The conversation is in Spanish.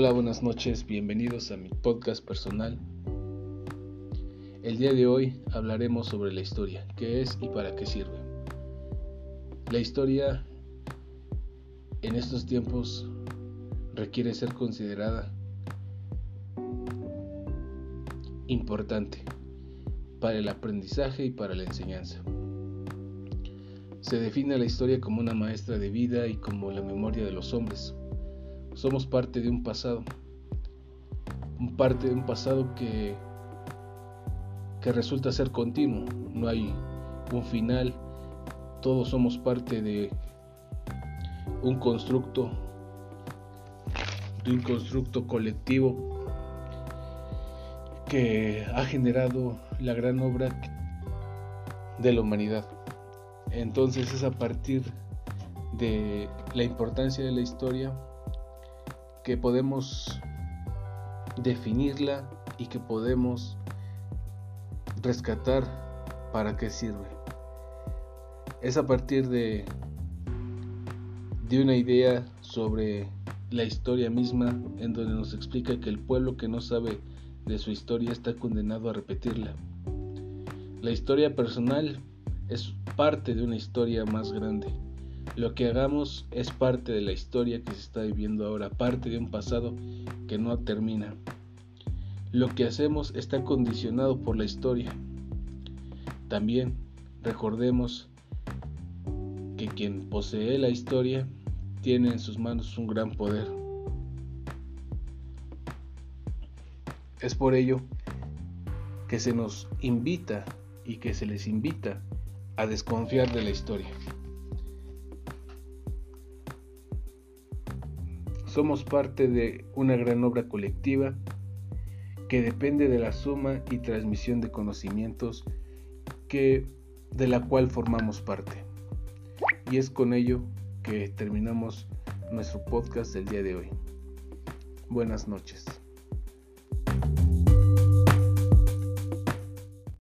Hola, buenas noches, bienvenidos a mi podcast personal. El día de hoy hablaremos sobre la historia, qué es y para qué sirve. La historia en estos tiempos requiere ser considerada importante para el aprendizaje y para la enseñanza. Se define la historia como una maestra de vida y como la memoria de los hombres. Somos parte de un pasado, un parte de un pasado que, que resulta ser continuo, no hay un final, todos somos parte de un constructo, de un constructo colectivo que ha generado la gran obra de la humanidad. Entonces es a partir de la importancia de la historia que podemos definirla y que podemos rescatar para qué sirve. Es a partir de, de una idea sobre la historia misma en donde nos explica que el pueblo que no sabe de su historia está condenado a repetirla. La historia personal es parte de una historia más grande. Lo que hagamos es parte de la historia que se está viviendo ahora, parte de un pasado que no termina. Lo que hacemos está condicionado por la historia. También recordemos que quien posee la historia tiene en sus manos un gran poder. Es por ello que se nos invita y que se les invita a desconfiar de la historia. Somos parte de una gran obra colectiva que depende de la suma y transmisión de conocimientos que de la cual formamos parte. Y es con ello que terminamos nuestro podcast del día de hoy. Buenas noches.